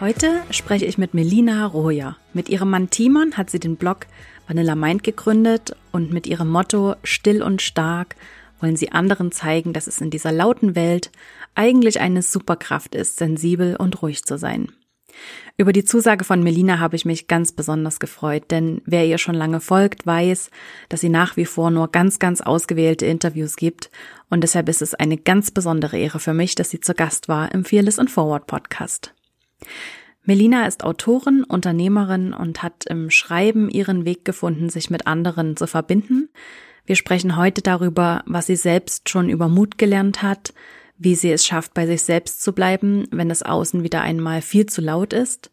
Heute spreche ich mit Melina Roja. Mit ihrem Mann Timon hat sie den Blog Vanilla Mind gegründet und mit ihrem Motto Still und stark wollen sie anderen zeigen, dass es in dieser lauten Welt eigentlich eine Superkraft ist, sensibel und ruhig zu sein. Über die Zusage von Melina habe ich mich ganz besonders gefreut, denn wer ihr schon lange folgt, weiß, dass sie nach wie vor nur ganz, ganz ausgewählte Interviews gibt und deshalb ist es eine ganz besondere Ehre für mich, dass sie zu Gast war im Fearless and Forward Podcast. Melina ist Autorin, Unternehmerin und hat im Schreiben ihren Weg gefunden, sich mit anderen zu verbinden, wir sprechen heute darüber, was sie selbst schon über Mut gelernt hat, wie sie es schafft, bei sich selbst zu bleiben, wenn es außen wieder einmal viel zu laut ist,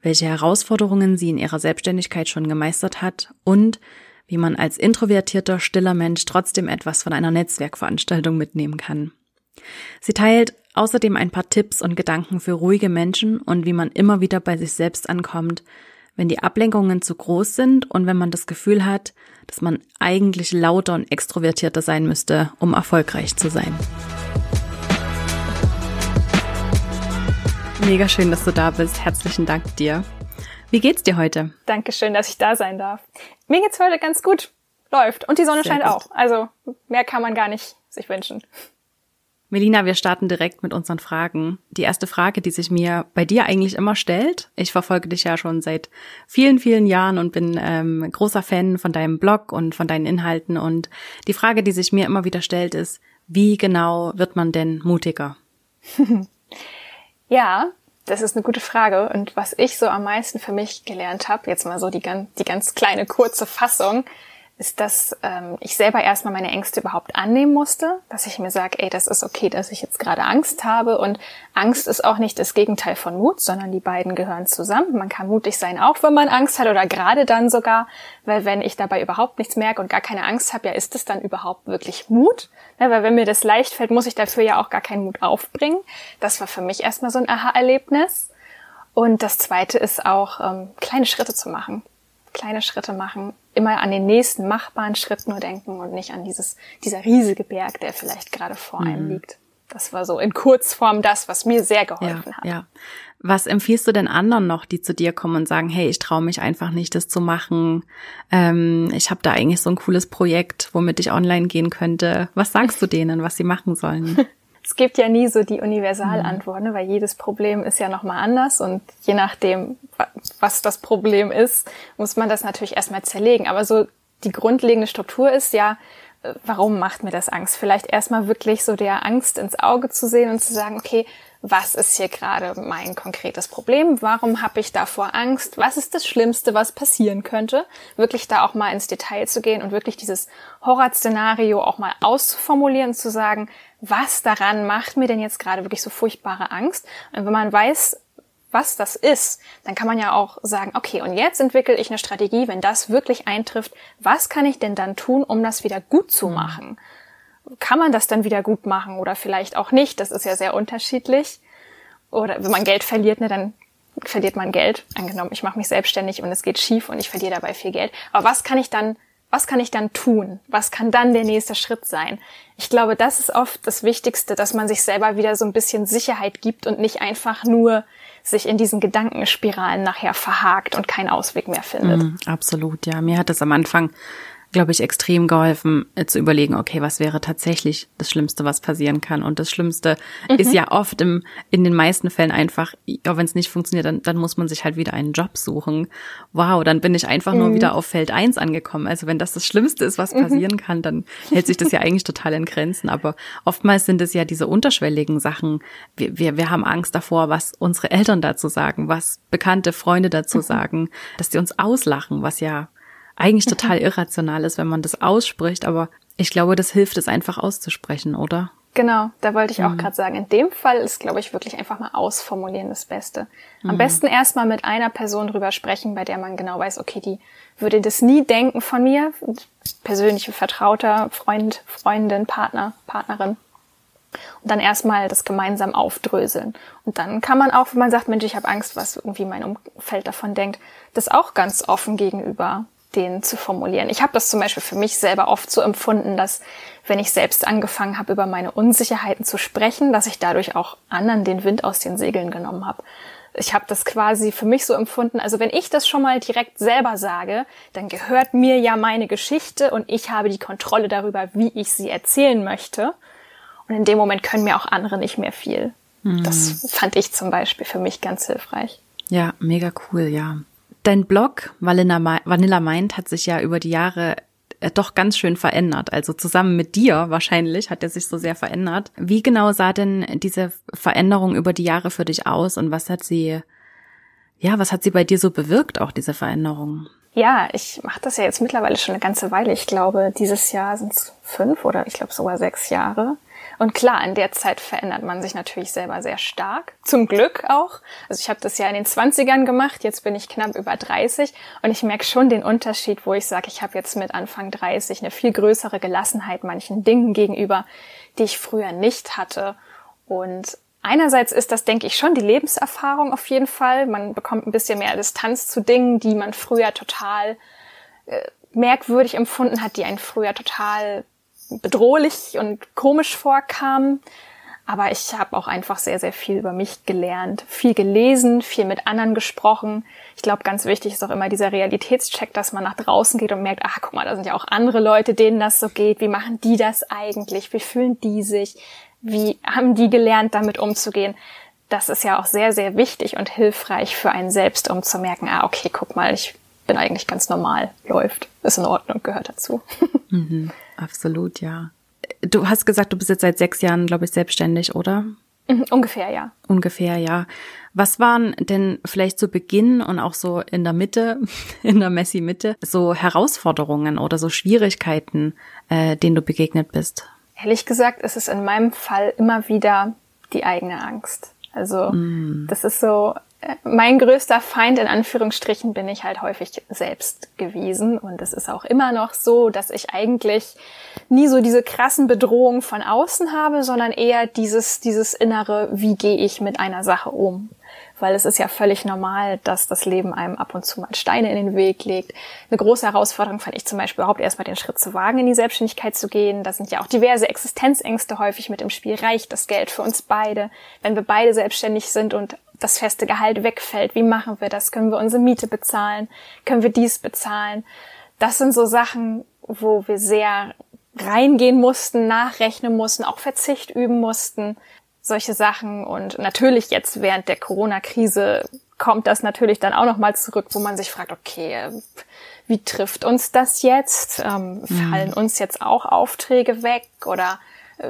welche Herausforderungen sie in ihrer Selbstständigkeit schon gemeistert hat und wie man als introvertierter, stiller Mensch trotzdem etwas von einer Netzwerkveranstaltung mitnehmen kann. Sie teilt außerdem ein paar Tipps und Gedanken für ruhige Menschen und wie man immer wieder bei sich selbst ankommt, wenn die Ablenkungen zu groß sind und wenn man das Gefühl hat, dass man eigentlich lauter und extrovertierter sein müsste, um erfolgreich zu sein. Mega schön, dass du da bist. Herzlichen Dank dir. Wie geht's dir heute? Dankeschön, dass ich da sein darf. Mir geht's heute ganz gut. Läuft. Und die Sonne Sehr scheint gut. auch. Also mehr kann man gar nicht sich wünschen. Melina, wir starten direkt mit unseren Fragen. Die erste Frage, die sich mir bei dir eigentlich immer stellt, ich verfolge dich ja schon seit vielen, vielen Jahren und bin ähm, großer Fan von deinem Blog und von deinen Inhalten. Und die Frage, die sich mir immer wieder stellt, ist, wie genau wird man denn mutiger? ja, das ist eine gute Frage. Und was ich so am meisten für mich gelernt habe, jetzt mal so die ganz, die ganz kleine kurze Fassung, ist, dass ähm, ich selber erstmal meine Ängste überhaupt annehmen musste, dass ich mir sage, ey, das ist okay, dass ich jetzt gerade Angst habe und Angst ist auch nicht das Gegenteil von Mut, sondern die beiden gehören zusammen. Man kann mutig sein, auch wenn man Angst hat oder gerade dann sogar, weil wenn ich dabei überhaupt nichts merke und gar keine Angst habe, ja, ist es dann überhaupt wirklich Mut? Ja, weil wenn mir das leicht fällt, muss ich dafür ja auch gar keinen Mut aufbringen. Das war für mich erstmal so ein Aha-Erlebnis. Und das zweite ist auch, ähm, kleine Schritte zu machen kleine Schritte machen, immer an den nächsten machbaren Schritt nur denken und nicht an dieses, dieser riesige Berg, der vielleicht gerade vor mhm. einem liegt. Das war so in Kurzform das, was mir sehr geholfen ja, hat. Ja. Was empfiehlst du denn anderen noch, die zu dir kommen und sagen, hey, ich traue mich einfach nicht, das zu machen. Ähm, ich habe da eigentlich so ein cooles Projekt, womit ich online gehen könnte. Was sagst du denen, was sie machen sollen? es gibt ja nie so die Universalantwort, mhm. ne? weil jedes Problem ist ja nochmal anders und je nachdem, was das Problem ist, muss man das natürlich erstmal zerlegen. Aber so die grundlegende Struktur ist ja, äh, warum macht mir das Angst? Vielleicht erstmal wirklich so der Angst ins Auge zu sehen und zu sagen, okay, was ist hier gerade mein konkretes Problem? Warum habe ich davor Angst? Was ist das Schlimmste, was passieren könnte? Wirklich da auch mal ins Detail zu gehen und wirklich dieses Horrorszenario auch mal auszuformulieren, zu sagen, was daran macht mir denn jetzt gerade wirklich so furchtbare Angst? Und wenn man weiß, was das ist, dann kann man ja auch sagen, okay, und jetzt entwickle ich eine Strategie, wenn das wirklich eintrifft, was kann ich denn dann tun, um das wieder gut zu mhm. machen? Kann man das dann wieder gut machen oder vielleicht auch nicht? Das ist ja sehr unterschiedlich. Oder wenn man Geld verliert, ne, dann verliert man Geld. Angenommen, ich mache mich selbstständig und es geht schief und ich verliere dabei viel Geld. Aber was kann ich dann was kann ich dann tun? Was kann dann der nächste Schritt sein? Ich glaube, das ist oft das Wichtigste, dass man sich selber wieder so ein bisschen Sicherheit gibt und nicht einfach nur sich in diesen Gedankenspiralen nachher verhakt und keinen Ausweg mehr findet. Mm, absolut, ja. Mir hat das am Anfang glaube ich, extrem geholfen, äh, zu überlegen, okay, was wäre tatsächlich das Schlimmste, was passieren kann. Und das Schlimmste mhm. ist ja oft im, in den meisten Fällen einfach, ja, wenn es nicht funktioniert, dann, dann muss man sich halt wieder einen Job suchen. Wow, dann bin ich einfach mhm. nur wieder auf Feld eins angekommen. Also wenn das das Schlimmste ist, was mhm. passieren mhm. kann, dann hält sich das ja eigentlich total in Grenzen. Aber oftmals sind es ja diese unterschwelligen Sachen. Wir, wir, wir haben Angst davor, was unsere Eltern dazu sagen, was bekannte Freunde dazu mhm. sagen, dass sie uns auslachen, was ja eigentlich total irrational ist, wenn man das ausspricht, aber ich glaube, das hilft es einfach auszusprechen, oder? Genau, da wollte ich auch mhm. gerade sagen. In dem Fall ist, glaube ich, wirklich einfach mal ausformulieren das Beste. Am mhm. besten erstmal mit einer Person drüber sprechen, bei der man genau weiß, okay, die würde das nie denken von mir. Persönliche Vertrauter, Freund, Freundin, Partner, Partnerin. Und dann erstmal das gemeinsam aufdröseln. Und dann kann man auch, wenn man sagt, Mensch, ich habe Angst, was irgendwie mein Umfeld davon denkt, das auch ganz offen gegenüber den zu formulieren. Ich habe das zum Beispiel für mich selber oft so empfunden, dass wenn ich selbst angefangen habe, über meine Unsicherheiten zu sprechen, dass ich dadurch auch anderen den Wind aus den Segeln genommen habe. Ich habe das quasi für mich so empfunden, also wenn ich das schon mal direkt selber sage, dann gehört mir ja meine Geschichte und ich habe die Kontrolle darüber, wie ich sie erzählen möchte. Und in dem Moment können mir auch andere nicht mehr viel. Mhm. Das fand ich zum Beispiel für mich ganz hilfreich. Ja, mega cool, ja. Dein Blog Vanilla Mind hat sich ja über die Jahre äh, doch ganz schön verändert. Also zusammen mit dir wahrscheinlich hat er sich so sehr verändert. Wie genau sah denn diese Veränderung über die Jahre für dich aus und was hat sie, ja, was hat sie bei dir so bewirkt, auch diese Veränderung? Ja, ich mache das ja jetzt mittlerweile schon eine ganze Weile. Ich glaube, dieses Jahr sind es fünf oder ich glaube sogar sechs Jahre. Und klar, in der Zeit verändert man sich natürlich selber sehr stark. Zum Glück auch. Also ich habe das ja in den 20ern gemacht, jetzt bin ich knapp über 30 und ich merke schon den Unterschied, wo ich sage, ich habe jetzt mit Anfang 30 eine viel größere Gelassenheit manchen Dingen gegenüber, die ich früher nicht hatte. Und Einerseits ist das, denke ich, schon die Lebenserfahrung auf jeden Fall. Man bekommt ein bisschen mehr Distanz zu Dingen, die man früher total äh, merkwürdig empfunden hat, die einen früher total bedrohlich und komisch vorkam. Aber ich habe auch einfach sehr, sehr viel über mich gelernt, viel gelesen, viel mit anderen gesprochen. Ich glaube, ganz wichtig ist auch immer dieser Realitätscheck, dass man nach draußen geht und merkt, ach, guck mal, da sind ja auch andere Leute, denen das so geht. Wie machen die das eigentlich? Wie fühlen die sich? Wie haben die gelernt, damit umzugehen? Das ist ja auch sehr, sehr wichtig und hilfreich für einen selbst, um zu merken, ah, okay, guck mal, ich bin eigentlich ganz normal, läuft, ist in Ordnung, gehört dazu. Mhm, absolut, ja. Du hast gesagt, du bist jetzt seit sechs Jahren, glaube ich, selbstständig, oder? Mhm, ungefähr, ja. Ungefähr, ja. Was waren denn vielleicht zu Beginn und auch so in der Mitte, in der Messi-Mitte, so Herausforderungen oder so Schwierigkeiten, äh, denen du begegnet bist? Ehrlich gesagt ist es in meinem Fall immer wieder die eigene Angst. Also mm. das ist so, mein größter Feind in Anführungsstrichen bin ich halt häufig selbst gewesen. Und es ist auch immer noch so, dass ich eigentlich nie so diese krassen Bedrohungen von außen habe, sondern eher dieses, dieses innere, wie gehe ich mit einer Sache um? Weil es ist ja völlig normal, dass das Leben einem ab und zu mal Steine in den Weg legt. Eine große Herausforderung fand ich zum Beispiel überhaupt erstmal den Schritt zu wagen, in die Selbstständigkeit zu gehen. Da sind ja auch diverse Existenzängste häufig mit im Spiel. Reicht das Geld für uns beide? Wenn wir beide selbstständig sind und das feste Gehalt wegfällt. Wie machen wir das? Können wir unsere Miete bezahlen? Können wir dies bezahlen? Das sind so Sachen, wo wir sehr reingehen mussten, nachrechnen mussten, auch Verzicht üben mussten. Solche Sachen. Und natürlich jetzt während der Corona-Krise kommt das natürlich dann auch nochmal zurück, wo man sich fragt, okay, wie trifft uns das jetzt? Ähm, mhm. Fallen uns jetzt auch Aufträge weg oder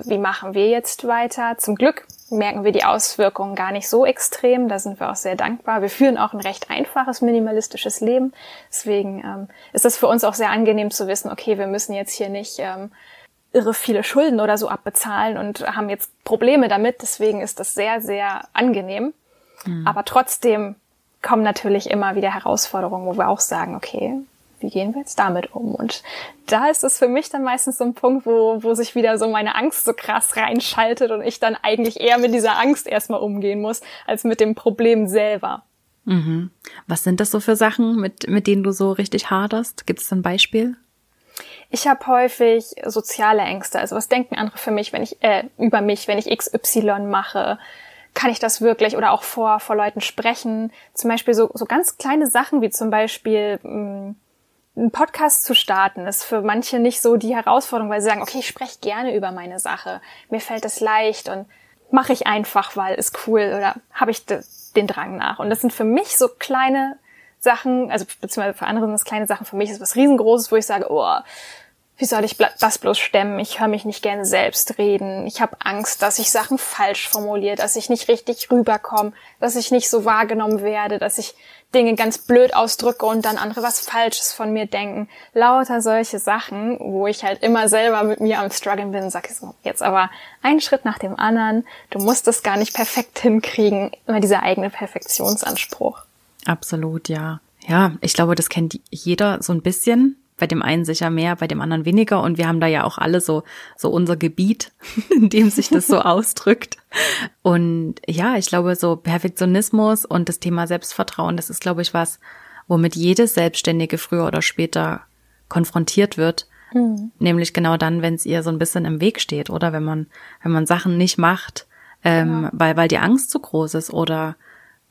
wie machen wir jetzt weiter? Zum Glück merken wir die Auswirkungen gar nicht so extrem. Da sind wir auch sehr dankbar. Wir führen auch ein recht einfaches, minimalistisches Leben. Deswegen ähm, ist es für uns auch sehr angenehm zu wissen, okay, wir müssen jetzt hier nicht ähm, irre viele Schulden oder so abbezahlen und haben jetzt Probleme damit. Deswegen ist das sehr, sehr angenehm. Mhm. Aber trotzdem kommen natürlich immer wieder Herausforderungen, wo wir auch sagen, okay, wie gehen wir jetzt damit um? Und da ist es für mich dann meistens so ein Punkt, wo, wo sich wieder so meine Angst so krass reinschaltet und ich dann eigentlich eher mit dieser Angst erstmal umgehen muss, als mit dem Problem selber. Mhm. Was sind das so für Sachen, mit, mit denen du so richtig haderst? Gibt es ein Beispiel? Ich habe häufig soziale Ängste. Also was denken andere für mich, wenn ich äh, über mich, wenn ich XY mache? Kann ich das wirklich oder auch vor vor Leuten sprechen? Zum Beispiel so so ganz kleine Sachen wie zum Beispiel mh, mm, einen Podcast zu starten, ist für manche nicht so die Herausforderung, weil sie sagen, okay, ich spreche gerne über meine Sache, mir fällt es leicht und mache ich einfach, weil ist cool oder habe ich den Drang nach. Und das sind für mich so kleine Sachen, also beziehungsweise für andere sind das kleine Sachen, für mich ist was riesengroßes, wo ich sage, oh, wie soll ich das bloß stemmen? Ich höre mich nicht gerne selbst reden. Ich habe Angst, dass ich Sachen falsch formuliere, dass ich nicht richtig rüberkomme, dass ich nicht so wahrgenommen werde, dass ich Dinge ganz blöd ausdrücke und dann andere was Falsches von mir denken. Lauter solche Sachen, wo ich halt immer selber mit mir am Struggeln bin und sage so, jetzt aber einen Schritt nach dem anderen. Du musst es gar nicht perfekt hinkriegen. Immer dieser eigene Perfektionsanspruch. Absolut, ja. Ja, ich glaube, das kennt jeder so ein bisschen bei dem einen sicher mehr, bei dem anderen weniger. Und wir haben da ja auch alle so, so unser Gebiet, in dem sich das so ausdrückt. Und ja, ich glaube, so Perfektionismus und das Thema Selbstvertrauen, das ist, glaube ich, was, womit jedes Selbstständige früher oder später konfrontiert wird. Mhm. Nämlich genau dann, wenn es ihr so ein bisschen im Weg steht oder wenn man, wenn man Sachen nicht macht, ähm, genau. weil, weil die Angst zu groß ist oder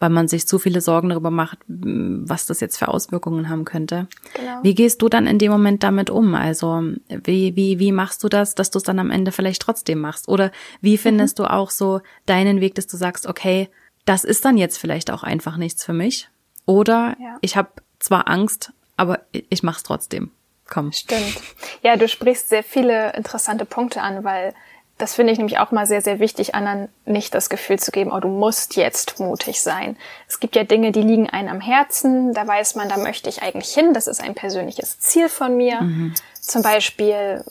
weil man sich zu viele Sorgen darüber macht, was das jetzt für Auswirkungen haben könnte. Genau. Wie gehst du dann in dem Moment damit um? Also wie, wie, wie machst du das, dass du es dann am Ende vielleicht trotzdem machst? Oder wie findest mhm. du auch so deinen Weg, dass du sagst, okay, das ist dann jetzt vielleicht auch einfach nichts für mich? Oder ja. ich habe zwar Angst, aber ich mach's trotzdem. Komm. Stimmt. Ja, du sprichst sehr viele interessante Punkte an, weil das finde ich nämlich auch mal sehr, sehr wichtig, anderen nicht das Gefühl zu geben, oh, du musst jetzt mutig sein. Es gibt ja Dinge, die liegen einem am Herzen, da weiß man, da möchte ich eigentlich hin, das ist ein persönliches Ziel von mir. Mhm. Zum Beispiel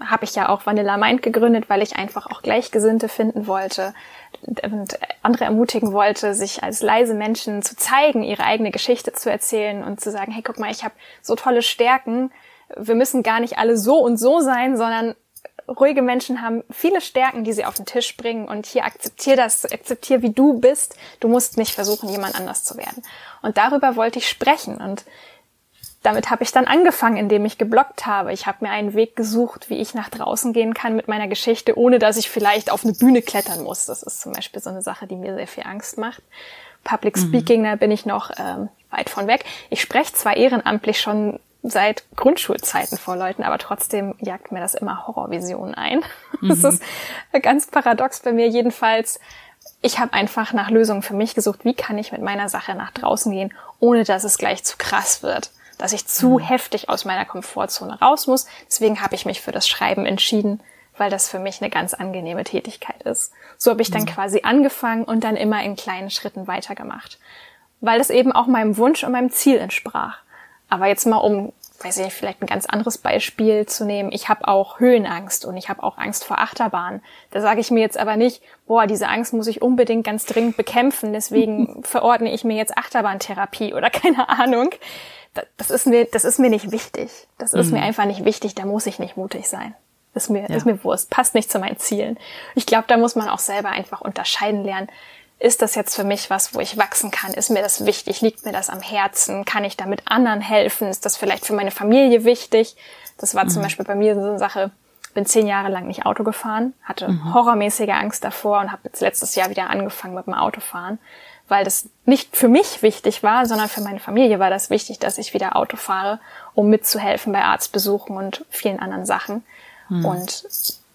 habe ich ja auch Vanilla Mind gegründet, weil ich einfach auch Gleichgesinnte finden wollte und andere ermutigen wollte, sich als leise Menschen zu zeigen, ihre eigene Geschichte zu erzählen und zu sagen, hey, guck mal, ich habe so tolle Stärken. Wir müssen gar nicht alle so und so sein, sondern ruhige Menschen haben viele Stärken, die sie auf den Tisch bringen und hier akzeptier das, akzeptier wie du bist. Du musst nicht versuchen, jemand anders zu werden. Und darüber wollte ich sprechen und damit habe ich dann angefangen, indem ich geblockt habe. Ich habe mir einen Weg gesucht, wie ich nach draußen gehen kann mit meiner Geschichte, ohne dass ich vielleicht auf eine Bühne klettern muss. Das ist zum Beispiel so eine Sache, die mir sehr viel Angst macht. Public mhm. Speaking, mhm. da bin ich noch ähm, weit von weg. Ich spreche zwar ehrenamtlich schon seit Grundschulzeiten vor Leuten, aber trotzdem jagt mir das immer Horrorvisionen ein. Mhm. Das ist ganz paradox bei mir jedenfalls. Ich habe einfach nach Lösungen für mich gesucht, wie kann ich mit meiner Sache nach draußen gehen, ohne dass es gleich zu krass wird, dass ich zu mhm. heftig aus meiner Komfortzone raus muss. Deswegen habe ich mich für das Schreiben entschieden, weil das für mich eine ganz angenehme Tätigkeit ist. So habe ich dann mhm. quasi angefangen und dann immer in kleinen Schritten weitergemacht, weil das eben auch meinem Wunsch und meinem Ziel entsprach. Aber jetzt mal um, weiß ich nicht, vielleicht ein ganz anderes Beispiel zu nehmen. Ich habe auch Höhenangst und ich habe auch Angst vor Achterbahn. Da sage ich mir jetzt aber nicht, boah, diese Angst muss ich unbedingt ganz dringend bekämpfen, deswegen verordne ich mir jetzt Achterbahntherapie oder keine Ahnung. Das ist mir, das ist mir nicht wichtig. Das ist mhm. mir einfach nicht wichtig. Da muss ich nicht mutig sein. Ist mir, ja. ist mir Wurst. Passt nicht zu meinen Zielen. Ich glaube, da muss man auch selber einfach unterscheiden lernen ist das jetzt für mich was, wo ich wachsen kann? Ist mir das wichtig? Liegt mir das am Herzen? Kann ich damit anderen helfen? Ist das vielleicht für meine Familie wichtig? Das war mhm. zum Beispiel bei mir so eine Sache, bin zehn Jahre lang nicht Auto gefahren, hatte mhm. horrormäßige Angst davor und habe jetzt letztes Jahr wieder angefangen mit dem Autofahren, weil das nicht für mich wichtig war, sondern für meine Familie war das wichtig, dass ich wieder Auto fahre, um mitzuhelfen bei Arztbesuchen und vielen anderen Sachen. Mhm. Und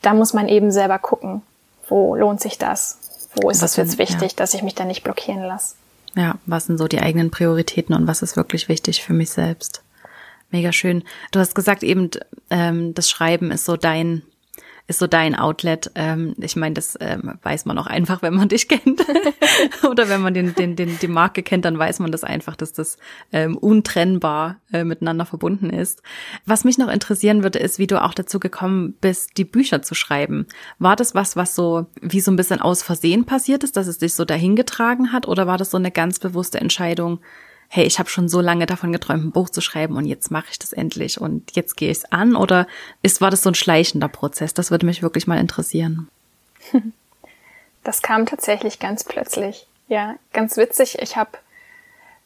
da muss man eben selber gucken, wo lohnt sich das? Wo ist es jetzt wichtig, ja. dass ich mich da nicht blockieren lasse. Ja, was sind so die eigenen Prioritäten und was ist wirklich wichtig für mich selbst? Mega schön. Du hast gesagt eben, ähm, das Schreiben ist so dein ist so dein Outlet. Ähm, ich meine, das ähm, weiß man auch einfach, wenn man dich kennt. Oder wenn man den, den, den, die Marke kennt, dann weiß man das einfach, dass das ähm, untrennbar äh, miteinander verbunden ist. Was mich noch interessieren würde, ist, wie du auch dazu gekommen bist, die Bücher zu schreiben. War das was, was so wie so ein bisschen aus Versehen passiert ist, dass es dich so dahingetragen hat? Oder war das so eine ganz bewusste Entscheidung, hey, ich habe schon so lange davon geträumt, ein Buch zu schreiben und jetzt mache ich das endlich und jetzt gehe ich es an? Oder ist, war das so ein schleichender Prozess? Das würde mich wirklich mal interessieren. Das kam tatsächlich ganz plötzlich. Ja, ganz witzig. Ich habe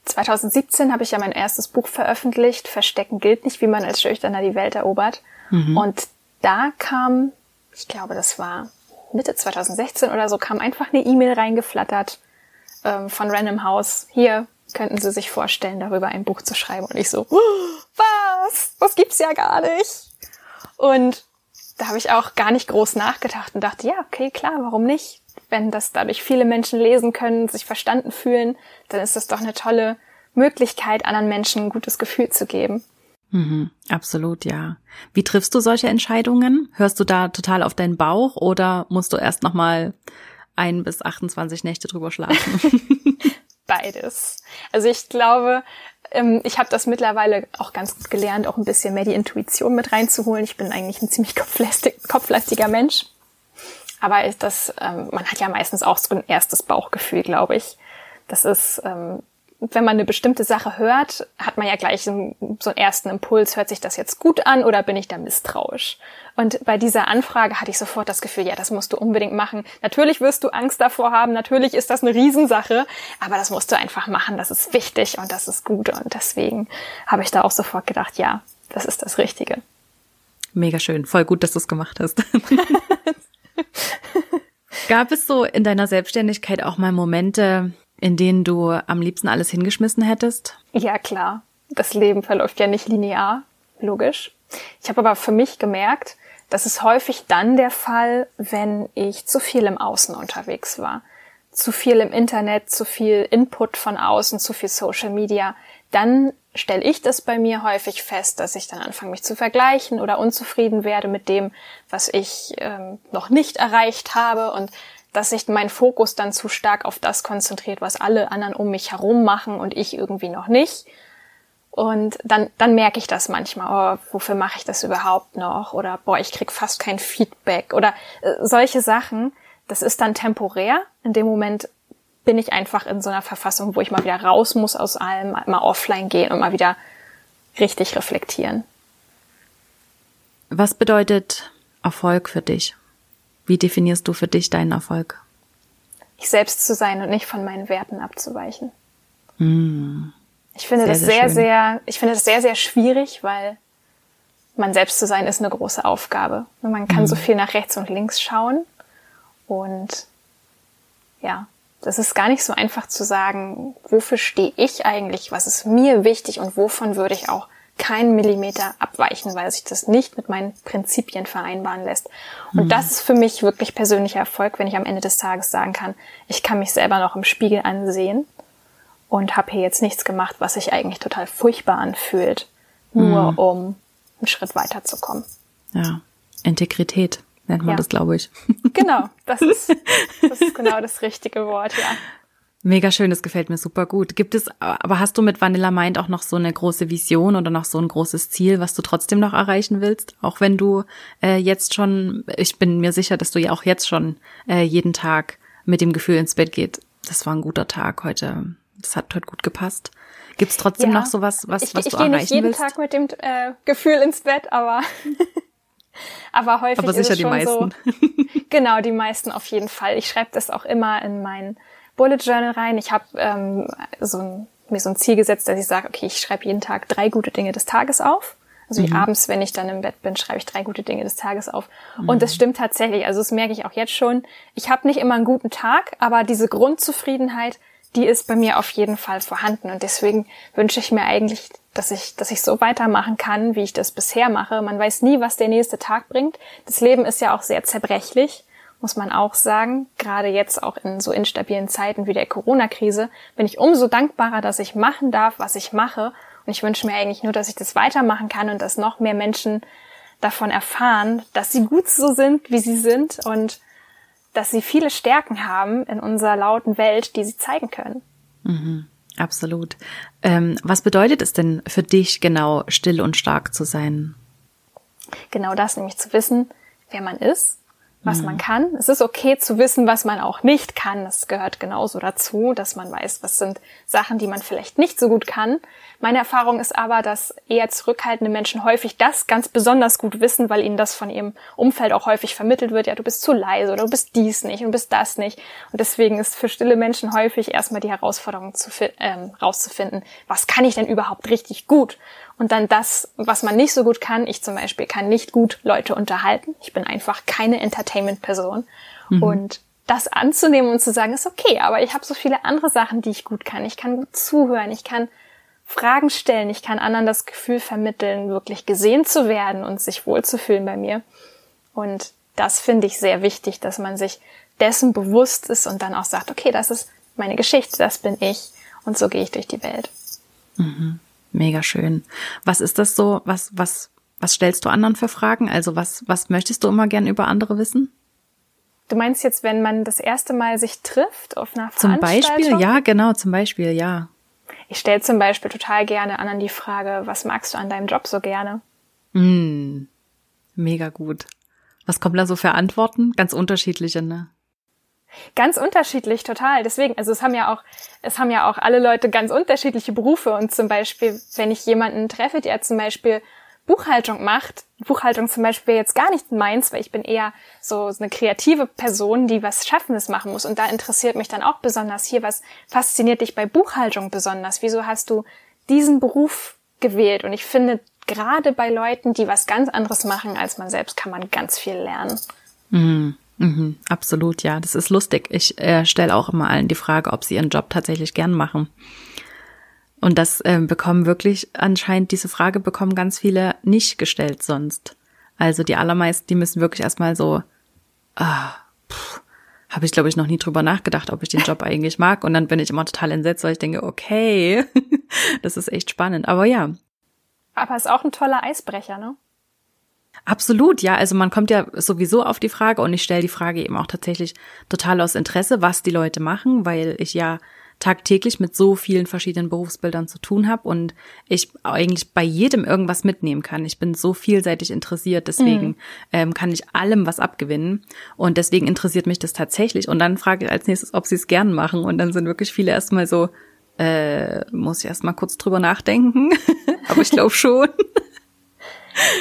2017 habe ich ja mein erstes Buch veröffentlicht, Verstecken gilt nicht, wie man als Schüchterner die Welt erobert. Mhm. Und da kam, ich glaube, das war Mitte 2016 oder so, kam einfach eine E-Mail reingeflattert ähm, von Random House. Hier könnten Sie sich vorstellen, darüber ein Buch zu schreiben. Und ich so, was? Das gibt's ja gar nicht. Und da habe ich auch gar nicht groß nachgedacht und dachte, ja, okay, klar, warum nicht? Wenn das dadurch viele Menschen lesen können, sich verstanden fühlen, dann ist das doch eine tolle Möglichkeit, anderen Menschen ein gutes Gefühl zu geben. Mhm, absolut, ja. Wie triffst du solche Entscheidungen? Hörst du da total auf deinen Bauch oder musst du erst nochmal ein bis 28 Nächte drüber schlafen? Beides. Also ich glaube, ähm, ich habe das mittlerweile auch ganz gut gelernt, auch ein bisschen mehr die Intuition mit reinzuholen. Ich bin eigentlich ein ziemlich kopflastiger Mensch. Aber das, ähm, man hat ja meistens auch so ein erstes Bauchgefühl, glaube ich. Das ist ähm, wenn man eine bestimmte Sache hört, hat man ja gleich so einen, ersten Impuls, hört sich das jetzt gut an oder bin ich da misstrauisch? Und bei dieser Anfrage hatte ich sofort das Gefühl, ja, das musst du unbedingt machen. Natürlich wirst du Angst davor haben, natürlich ist das eine Riesensache, aber das musst du einfach machen, das ist wichtig und das ist gut. Und deswegen habe ich da auch sofort gedacht, ja, das ist das Richtige. Mega schön, voll gut, dass du es gemacht hast. Gab es so in deiner Selbstständigkeit auch mal Momente, in denen du am liebsten alles hingeschmissen hättest? Ja, klar. Das Leben verläuft ja nicht linear, logisch. Ich habe aber für mich gemerkt, das ist häufig dann der Fall, wenn ich zu viel im Außen unterwegs war. Zu viel im Internet, zu viel Input von außen, zu viel Social Media. Dann stelle ich das bei mir häufig fest, dass ich dann anfange, mich zu vergleichen oder unzufrieden werde mit dem, was ich ähm, noch nicht erreicht habe. Und dass sich mein Fokus dann zu stark auf das konzentriert, was alle anderen um mich herum machen und ich irgendwie noch nicht. Und dann, dann merke ich das manchmal, oh, wofür mache ich das überhaupt noch? Oder boah, ich krieg fast kein Feedback oder äh, solche Sachen. Das ist dann temporär. In dem Moment bin ich einfach in so einer Verfassung, wo ich mal wieder raus muss aus allem, mal offline gehen und mal wieder richtig reflektieren. Was bedeutet Erfolg für dich? Wie definierst du für dich deinen Erfolg? Ich selbst zu sein und nicht von meinen Werten abzuweichen. Mm. Ich finde sehr, das sehr, sehr, sehr, ich finde das sehr, sehr schwierig, weil man selbst zu sein ist eine große Aufgabe. Und man kann mm. so viel nach rechts und links schauen. Und ja, das ist gar nicht so einfach zu sagen, wofür stehe ich eigentlich, was ist mir wichtig und wovon würde ich auch keinen Millimeter abweichen, weil sich das nicht mit meinen Prinzipien vereinbaren lässt. Und mhm. das ist für mich wirklich persönlicher Erfolg, wenn ich am Ende des Tages sagen kann, ich kann mich selber noch im Spiegel ansehen und habe hier jetzt nichts gemacht, was sich eigentlich total furchtbar anfühlt, nur mhm. um einen Schritt weiterzukommen. Ja, Integrität nennt man ja. das, glaube ich. Genau, das ist, das ist genau das richtige Wort, ja. Mega schön, das gefällt mir super gut. Gibt es, aber hast du mit Vanilla Mind auch noch so eine große Vision oder noch so ein großes Ziel, was du trotzdem noch erreichen willst? Auch wenn du äh, jetzt schon, ich bin mir sicher, dass du ja auch jetzt schon äh, jeden Tag mit dem Gefühl ins Bett geht, das war ein guter Tag heute, das hat heute gut gepasst. Gibt es trotzdem ja, noch so was, was, ich, was ich du erreichen willst? Ich gehe nicht jeden Tag mit dem äh, Gefühl ins Bett, aber aber häufig aber sicher ist es schon die meisten. so. Genau, die meisten auf jeden Fall. Ich schreibe das auch immer in meinen Bullet Journal rein. Ich habe ähm, so ein, mir so ein Ziel gesetzt, dass ich sage, okay, ich schreibe jeden Tag drei gute Dinge des Tages auf. Also mhm. abends, wenn ich dann im Bett bin, schreibe ich drei gute Dinge des Tages auf. Mhm. Und das stimmt tatsächlich. Also das merke ich auch jetzt schon. Ich habe nicht immer einen guten Tag, aber diese Grundzufriedenheit, die ist bei mir auf jeden Fall vorhanden. Und deswegen wünsche ich mir eigentlich, dass ich, dass ich so weitermachen kann, wie ich das bisher mache. Man weiß nie, was der nächste Tag bringt. Das Leben ist ja auch sehr zerbrechlich muss man auch sagen, gerade jetzt auch in so instabilen Zeiten wie der Corona-Krise, bin ich umso dankbarer, dass ich machen darf, was ich mache. Und ich wünsche mir eigentlich nur, dass ich das weitermachen kann und dass noch mehr Menschen davon erfahren, dass sie gut so sind, wie sie sind und dass sie viele Stärken haben in unserer lauten Welt, die sie zeigen können. Mhm, absolut. Ähm, was bedeutet es denn für dich genau, still und stark zu sein? Genau das, nämlich zu wissen, wer man ist, was mhm. man kann. Es ist okay zu wissen, was man auch nicht kann. Das gehört genauso dazu, dass man weiß, was sind Sachen, die man vielleicht nicht so gut kann. Meine Erfahrung ist aber, dass eher zurückhaltende Menschen häufig das ganz besonders gut wissen, weil ihnen das von ihrem Umfeld auch häufig vermittelt wird. Ja, du bist zu leise oder du bist dies nicht und bist das nicht. Und deswegen ist für stille Menschen häufig erstmal die Herausforderung zu, ähm, rauszufinden, was kann ich denn überhaupt richtig gut? Und dann das, was man nicht so gut kann. Ich zum Beispiel kann nicht gut Leute unterhalten. Ich bin einfach keine Entertainment-Person. Mhm. Und das anzunehmen und zu sagen, ist okay, aber ich habe so viele andere Sachen, die ich gut kann. Ich kann gut zuhören, ich kann Fragen stellen, ich kann anderen das Gefühl vermitteln, wirklich gesehen zu werden und sich wohlzufühlen bei mir. Und das finde ich sehr wichtig, dass man sich dessen bewusst ist und dann auch sagt, okay, das ist meine Geschichte, das bin ich und so gehe ich durch die Welt. Mhm. Mega schön. Was ist das so? Was, was, was stellst du anderen für Fragen? Also was, was möchtest du immer gern über andere wissen? Du meinst jetzt, wenn man das erste Mal sich trifft auf einer Zum Beispiel, ja, genau, zum Beispiel, ja. Ich stelle zum Beispiel total gerne anderen die Frage, was magst du an deinem Job so gerne? Mm, mega gut. Was kommt da so für Antworten? Ganz unterschiedliche, ne? Ganz unterschiedlich, total. Deswegen, also es haben ja auch, es haben ja auch alle Leute ganz unterschiedliche Berufe und zum Beispiel, wenn ich jemanden treffe, der zum Beispiel Buchhaltung macht, Buchhaltung zum Beispiel jetzt gar nicht meins, weil ich bin eher so eine kreative Person, die was Schaffendes machen muss und da interessiert mich dann auch besonders hier, was fasziniert dich bei Buchhaltung besonders? Wieso hast du diesen Beruf gewählt? Und ich finde, gerade bei Leuten, die was ganz anderes machen als man selbst, kann man ganz viel lernen. Mhm. Mhm, absolut, ja. Das ist lustig. Ich äh, stelle auch immer allen die Frage, ob sie ihren Job tatsächlich gern machen. Und das äh, bekommen wirklich anscheinend, diese Frage bekommen ganz viele nicht gestellt sonst. Also die allermeisten, die müssen wirklich erstmal so, ah, habe ich glaube ich noch nie drüber nachgedacht, ob ich den Job eigentlich mag. Und dann bin ich immer total entsetzt, weil ich denke, okay, das ist echt spannend. Aber ja. Aber ist auch ein toller Eisbrecher, ne? Absolut, ja. Also man kommt ja sowieso auf die Frage und ich stelle die Frage eben auch tatsächlich total aus Interesse, was die Leute machen, weil ich ja tagtäglich mit so vielen verschiedenen Berufsbildern zu tun habe und ich eigentlich bei jedem irgendwas mitnehmen kann. Ich bin so vielseitig interessiert, deswegen mhm. ähm, kann ich allem was abgewinnen und deswegen interessiert mich das tatsächlich. Und dann frage ich als nächstes, ob sie es gern machen und dann sind wirklich viele erstmal so, äh, muss ich erstmal kurz drüber nachdenken, aber ich glaube schon.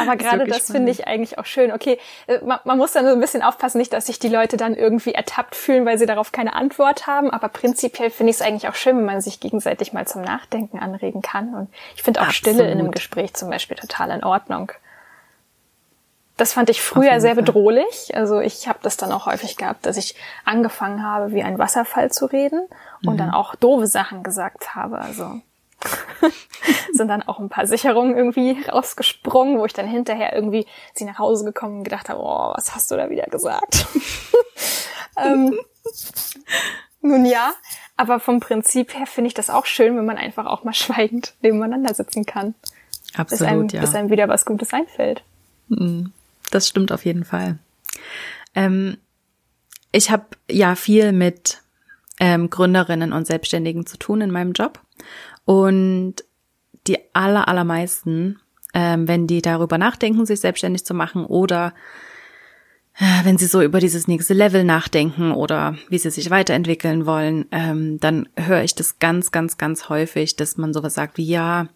Aber gerade das finde ich eigentlich auch schön. Okay, äh, man, man, muss dann so ein bisschen aufpassen, nicht, dass sich die Leute dann irgendwie ertappt fühlen, weil sie darauf keine Antwort haben. Aber prinzipiell finde ich es eigentlich auch schön, wenn man sich gegenseitig mal zum Nachdenken anregen kann. Und ich finde auch Absolut. Stille in einem Gespräch zum Beispiel total in Ordnung. Das fand ich früher sehr bedrohlich. Also ich habe das dann auch häufig gehabt, dass ich angefangen habe, wie ein Wasserfall zu reden und mhm. dann auch doofe Sachen gesagt habe. Also sind dann auch ein paar Sicherungen irgendwie rausgesprungen, wo ich dann hinterher irgendwie sie nach Hause gekommen und gedacht habe, oh, was hast du da wieder gesagt? ähm, nun ja, aber vom Prinzip her finde ich das auch schön, wenn man einfach auch mal schweigend nebeneinander sitzen kann. Absolut, bis einem, ja. Bis einem wieder was Gutes einfällt. Mhm. Das stimmt auf jeden Fall. Ähm, ich habe ja viel mit ähm, Gründerinnen und Selbstständigen zu tun in meinem Job. Und die aller, allermeisten, ähm, wenn die darüber nachdenken, sich selbstständig zu machen oder äh, wenn sie so über dieses nächste Level nachdenken oder wie sie sich weiterentwickeln wollen, ähm, dann höre ich das ganz, ganz, ganz häufig, dass man sowas sagt wie, ja,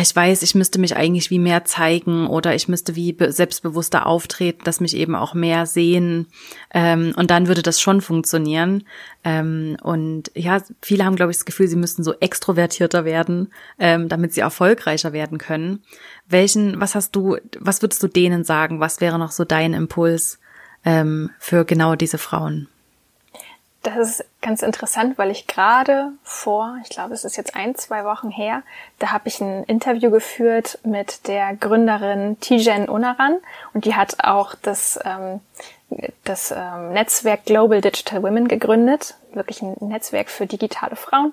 ich weiß, ich müsste mich eigentlich wie mehr zeigen oder ich müsste wie selbstbewusster auftreten, dass mich eben auch mehr sehen ähm, und dann würde das schon funktionieren. Ähm, und ja, viele haben, glaube ich, das Gefühl, sie müssten so extrovertierter werden, ähm, damit sie erfolgreicher werden können. Welchen, was hast du, was würdest du denen sagen? Was wäre noch so dein Impuls ähm, für genau diese Frauen? Das ist ganz interessant, weil ich gerade vor, ich glaube, es ist jetzt ein, zwei Wochen her, da habe ich ein Interview geführt mit der Gründerin Tijen Unaran und die hat auch das, ähm, das ähm, Netzwerk Global Digital Women gegründet, wirklich ein Netzwerk für digitale Frauen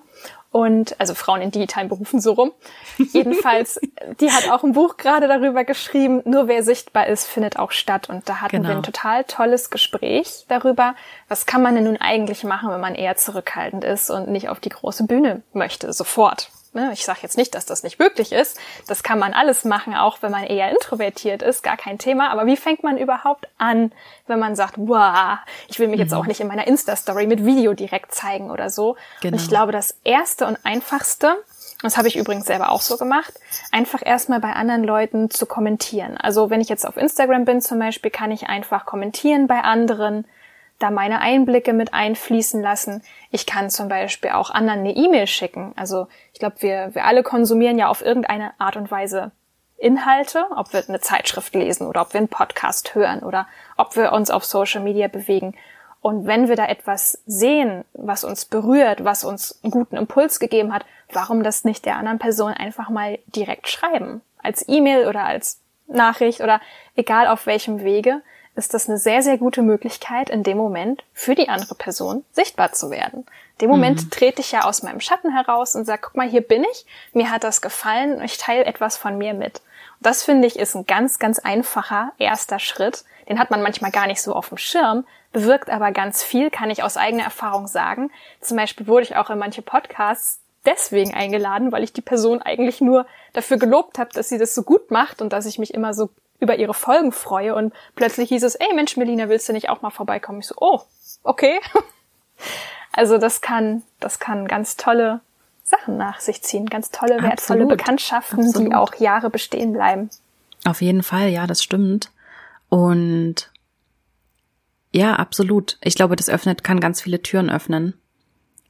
und also Frauen in digitalen Berufen so rum. Jedenfalls, die hat auch ein Buch gerade darüber geschrieben, nur wer sichtbar ist, findet auch statt. Und da hatten genau. wir ein total tolles Gespräch darüber, was kann man denn nun eigentlich machen, wenn man eher zurückhaltend ist und nicht auf die große Bühne möchte, sofort. Ne? Ich sage jetzt nicht, dass das nicht möglich ist. Das kann man alles machen, auch wenn man eher introvertiert ist, gar kein Thema. Aber wie fängt man überhaupt an, wenn man sagt, wow, ich will mich mhm. jetzt auch nicht in meiner Insta-Story mit Video direkt zeigen oder so. Genau. Und ich glaube, das erste und einfachste, das habe ich übrigens selber auch so gemacht, einfach erstmal bei anderen Leuten zu kommentieren. Also wenn ich jetzt auf Instagram bin zum Beispiel, kann ich einfach kommentieren bei anderen da meine Einblicke mit einfließen lassen. Ich kann zum Beispiel auch anderen eine E-Mail schicken. Also ich glaube, wir, wir alle konsumieren ja auf irgendeine Art und Weise Inhalte, ob wir eine Zeitschrift lesen oder ob wir einen Podcast hören oder ob wir uns auf Social Media bewegen. Und wenn wir da etwas sehen, was uns berührt, was uns einen guten Impuls gegeben hat, warum das nicht der anderen Person einfach mal direkt schreiben? Als E-Mail oder als Nachricht oder egal auf welchem Wege, ist das eine sehr, sehr gute Möglichkeit, in dem Moment für die andere Person sichtbar zu werden. In dem Moment mhm. trete ich ja aus meinem Schatten heraus und sage, guck mal, hier bin ich, mir hat das gefallen und ich teile etwas von mir mit. Und das finde ich ist ein ganz, ganz einfacher erster Schritt. Den hat man manchmal gar nicht so auf dem Schirm, bewirkt aber ganz viel, kann ich aus eigener Erfahrung sagen. Zum Beispiel wurde ich auch in manche Podcasts deswegen eingeladen, weil ich die Person eigentlich nur dafür gelobt habe, dass sie das so gut macht und dass ich mich immer so über ihre Folgen freue und plötzlich hieß es, ey Mensch, Melina, willst du nicht auch mal vorbeikommen? Ich so, oh, okay. Also das kann, das kann ganz tolle Sachen nach sich ziehen, ganz tolle, wertvolle Absolut. Bekanntschaften, Absolut. die auch Jahre bestehen bleiben. Auf jeden Fall, ja, das stimmt. Und ja, absolut. Ich glaube, das öffnet, kann ganz viele Türen öffnen.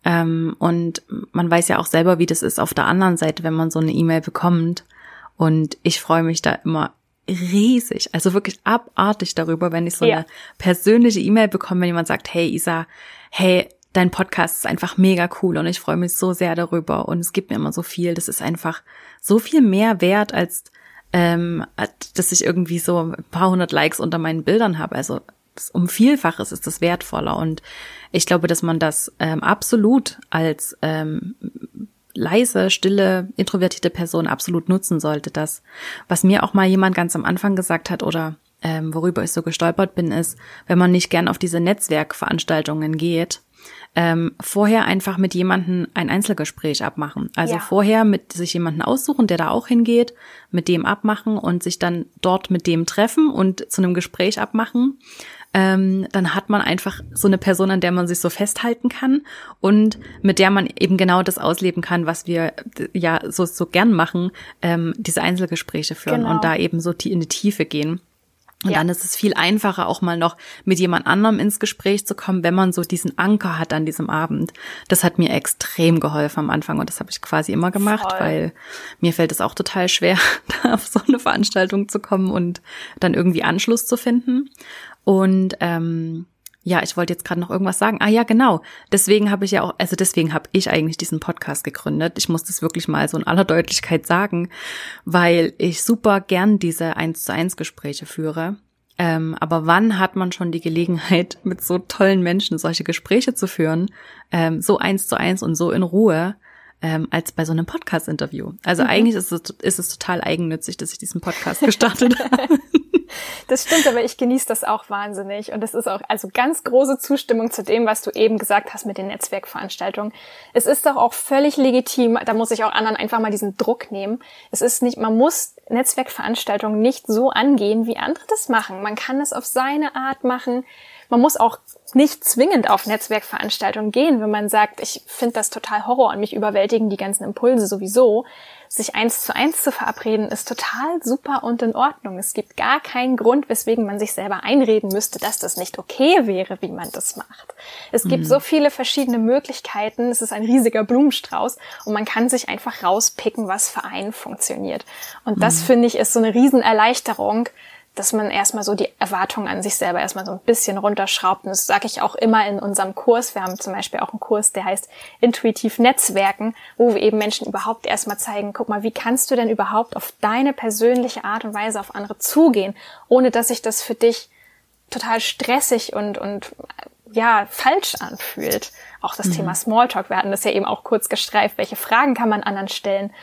Ähm, und man weiß ja auch selber, wie das ist auf der anderen Seite, wenn man so eine E-Mail bekommt. Und ich freue mich da immer riesig, also wirklich abartig darüber, wenn ich so ja. eine persönliche E-Mail bekomme, wenn jemand sagt, hey Isa, hey, dein Podcast ist einfach mega cool und ich freue mich so sehr darüber und es gibt mir immer so viel. Das ist einfach so viel mehr wert, als ähm, dass ich irgendwie so ein paar hundert Likes unter meinen Bildern habe. Also um Vielfaches ist das wertvoller und ich glaube, dass man das ähm, absolut als ähm, leise, stille, introvertierte Person absolut nutzen sollte. Das, was mir auch mal jemand ganz am Anfang gesagt hat oder ähm, worüber ich so gestolpert bin, ist, wenn man nicht gern auf diese Netzwerkveranstaltungen geht, ähm, vorher einfach mit jemanden ein Einzelgespräch abmachen. Also ja. vorher mit sich jemanden aussuchen, der da auch hingeht, mit dem abmachen und sich dann dort mit dem treffen und zu einem Gespräch abmachen ähm, dann hat man einfach so eine Person, an der man sich so festhalten kann und mit der man eben genau das ausleben kann, was wir ja so, so gern machen, ähm, diese Einzelgespräche führen genau. und da eben so in die Tiefe gehen. Und ja. dann ist es viel einfacher, auch mal noch mit jemand anderem ins Gespräch zu kommen, wenn man so diesen Anker hat an diesem Abend. Das hat mir extrem geholfen am Anfang und das habe ich quasi immer gemacht, Voll. weil mir fällt es auch total schwer, da auf so eine Veranstaltung zu kommen und dann irgendwie Anschluss zu finden. Und ähm, ja, ich wollte jetzt gerade noch irgendwas sagen. Ah ja, genau. Deswegen habe ich ja auch, also deswegen habe ich eigentlich diesen Podcast gegründet. Ich muss das wirklich mal so in aller Deutlichkeit sagen, weil ich super gern diese eins zu eins Gespräche führe. Ähm, aber wann hat man schon die Gelegenheit, mit so tollen Menschen solche Gespräche zu führen, ähm, so eins zu eins und so in Ruhe? Ähm, als bei so einem Podcast-Interview. Also mhm. eigentlich ist es, ist es total eigennützig, dass ich diesen Podcast gestartet habe. Das stimmt, aber ich genieße das auch wahnsinnig. Und es ist auch also ganz große Zustimmung zu dem, was du eben gesagt hast mit den Netzwerkveranstaltungen. Es ist doch auch völlig legitim, da muss ich auch anderen einfach mal diesen Druck nehmen. Es ist nicht, man muss Netzwerkveranstaltungen nicht so angehen, wie andere das machen. Man kann es auf seine Art machen. Man muss auch nicht zwingend auf Netzwerkveranstaltungen gehen, wenn man sagt, ich finde das total Horror und mich überwältigen die ganzen Impulse sowieso. Sich eins zu eins zu verabreden, ist total super und in Ordnung. Es gibt gar keinen Grund, weswegen man sich selber einreden müsste, dass das nicht okay wäre, wie man das macht. Es gibt mhm. so viele verschiedene Möglichkeiten. Es ist ein riesiger Blumenstrauß und man kann sich einfach rauspicken, was für einen funktioniert. Und das mhm. finde ich ist so eine Riesenerleichterung, dass man erstmal so die Erwartungen an sich selber erstmal so ein bisschen runterschraubt. Und das sage ich auch immer in unserem Kurs. Wir haben zum Beispiel auch einen Kurs, der heißt Intuitiv Netzwerken, wo wir eben Menschen überhaupt erstmal zeigen, guck mal, wie kannst du denn überhaupt auf deine persönliche Art und Weise auf andere zugehen, ohne dass sich das für dich total stressig und, und ja, falsch anfühlt. Auch das mhm. Thema Smalltalk, wir hatten das ja eben auch kurz gestreift, welche Fragen kann man anderen stellen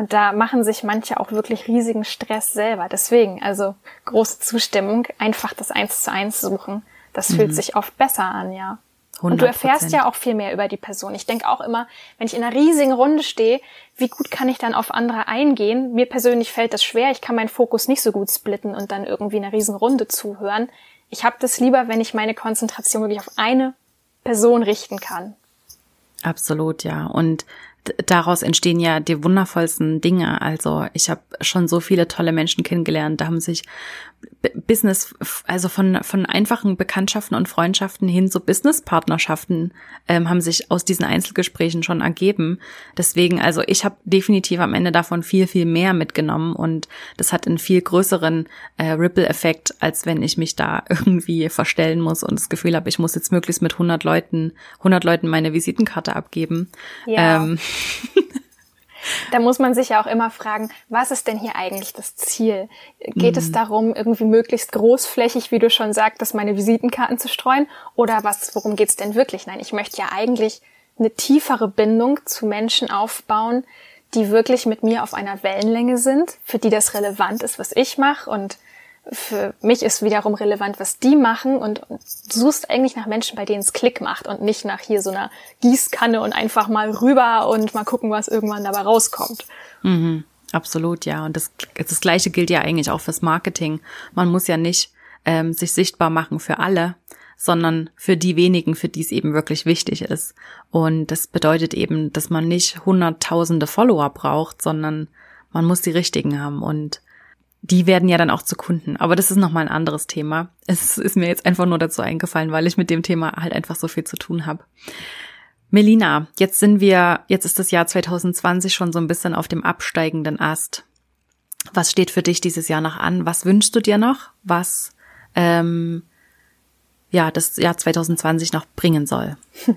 und da machen sich manche auch wirklich riesigen Stress selber. Deswegen, also große Zustimmung, einfach das Eins zu eins suchen. Das mhm. fühlt sich oft besser an, ja. 100%. Und du erfährst ja auch viel mehr über die Person. Ich denke auch immer, wenn ich in einer riesigen Runde stehe, wie gut kann ich dann auf andere eingehen? Mir persönlich fällt das schwer. Ich kann meinen Fokus nicht so gut splitten und dann irgendwie in einer riesen Runde zuhören. Ich habe das lieber, wenn ich meine Konzentration wirklich auf eine Person richten kann. Absolut, ja. Und daraus entstehen ja die wundervollsten Dinge. Also ich habe schon so viele tolle Menschen kennengelernt. Da haben sich Business, also von, von einfachen Bekanntschaften und Freundschaften hin zu Businesspartnerschaften ähm, haben sich aus diesen Einzelgesprächen schon ergeben. Deswegen, also ich habe definitiv am Ende davon viel, viel mehr mitgenommen und das hat einen viel größeren äh, Ripple-Effekt, als wenn ich mich da irgendwie verstellen muss und das Gefühl habe, ich muss jetzt möglichst mit 100 Leuten, 100 Leuten meine Visitenkarte abgeben. Ja. Ähm, Da muss man sich ja auch immer fragen, was ist denn hier eigentlich das Ziel? Geht mhm. es darum, irgendwie möglichst großflächig, wie du schon sagtest, meine Visitenkarten zu streuen? Oder was, worum geht's denn wirklich? Nein, ich möchte ja eigentlich eine tiefere Bindung zu Menschen aufbauen, die wirklich mit mir auf einer Wellenlänge sind, für die das relevant ist, was ich mache und für mich ist wiederum relevant, was die machen und, suchst eigentlich nach Menschen, bei denen es Klick macht und nicht nach hier so einer Gießkanne und einfach mal rüber und mal gucken, was irgendwann dabei rauskommt. Mhm, absolut, ja. Und das, das Gleiche gilt ja eigentlich auch fürs Marketing. Man muss ja nicht ähm, sich sichtbar machen für alle, sondern für die wenigen, für die es eben wirklich wichtig ist. Und das bedeutet eben, dass man nicht hunderttausende Follower braucht, sondern man muss die richtigen haben und die werden ja dann auch zu Kunden. Aber das ist nochmal ein anderes Thema. Es ist mir jetzt einfach nur dazu eingefallen, weil ich mit dem Thema halt einfach so viel zu tun habe. Melina, jetzt sind wir, jetzt ist das Jahr 2020 schon so ein bisschen auf dem absteigenden Ast. Was steht für dich dieses Jahr noch an? Was wünschst du dir noch? Was ähm, ja das Jahr 2020 noch bringen soll?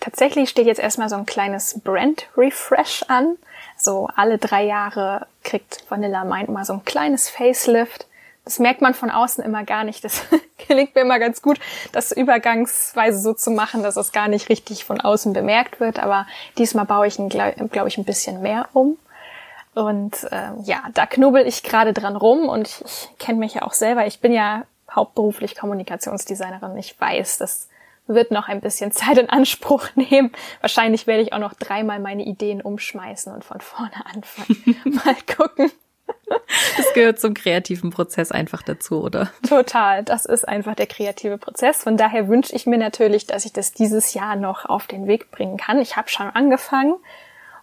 Tatsächlich steht jetzt erstmal so ein kleines Brand Refresh an. So alle drei Jahre kriegt Vanilla Mind mal so ein kleines Facelift. Das merkt man von außen immer gar nicht. Das gelingt mir immer ganz gut, das übergangsweise so zu machen, dass es gar nicht richtig von außen bemerkt wird. Aber diesmal baue ich, glaube glaub ich, ein bisschen mehr um. Und äh, ja, da knubbel ich gerade dran rum und ich, ich kenne mich ja auch selber. Ich bin ja hauptberuflich Kommunikationsdesignerin. Ich weiß, dass wird noch ein bisschen Zeit in Anspruch nehmen. Wahrscheinlich werde ich auch noch dreimal meine Ideen umschmeißen und von vorne anfangen. Mal gucken. Das gehört zum kreativen Prozess einfach dazu, oder? Total. Das ist einfach der kreative Prozess. Von daher wünsche ich mir natürlich, dass ich das dieses Jahr noch auf den Weg bringen kann. Ich habe schon angefangen.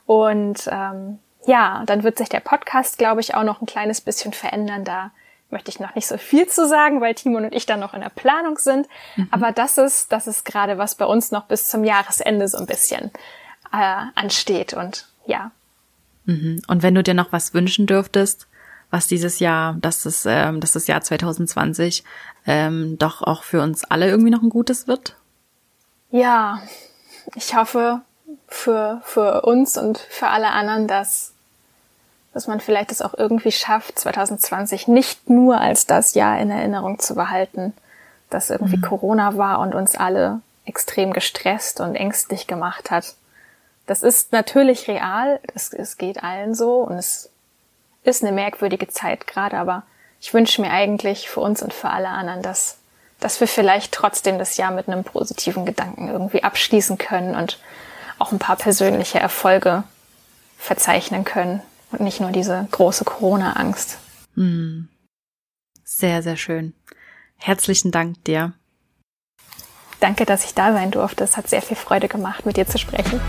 Und ähm, ja, dann wird sich der Podcast, glaube ich, auch noch ein kleines bisschen verändern. Da möchte ich noch nicht so viel zu sagen, weil Timon und ich dann noch in der Planung sind. Mhm. Aber das ist, das ist gerade was bei uns noch bis zum Jahresende so ein bisschen äh, ansteht und ja. Mhm. Und wenn du dir noch was wünschen dürftest, was dieses Jahr, dass es, ähm, dass das Jahr 2020 ähm, doch auch für uns alle irgendwie noch ein gutes wird? Ja, ich hoffe für, für uns und für alle anderen, dass dass man vielleicht es auch irgendwie schafft, 2020 nicht nur als das Jahr in Erinnerung zu behalten, dass irgendwie mhm. Corona war und uns alle extrem gestresst und ängstlich gemacht hat. Das ist natürlich real, es, es geht allen so und es ist eine merkwürdige Zeit gerade, aber ich wünsche mir eigentlich für uns und für alle anderen, dass, dass wir vielleicht trotzdem das Jahr mit einem positiven Gedanken irgendwie abschließen können und auch ein paar persönliche Erfolge verzeichnen können und nicht nur diese große Corona-Angst. Hm. Sehr, sehr schön. Herzlichen Dank dir. Danke, dass ich da sein durfte. Es hat sehr viel Freude gemacht, mit dir zu sprechen.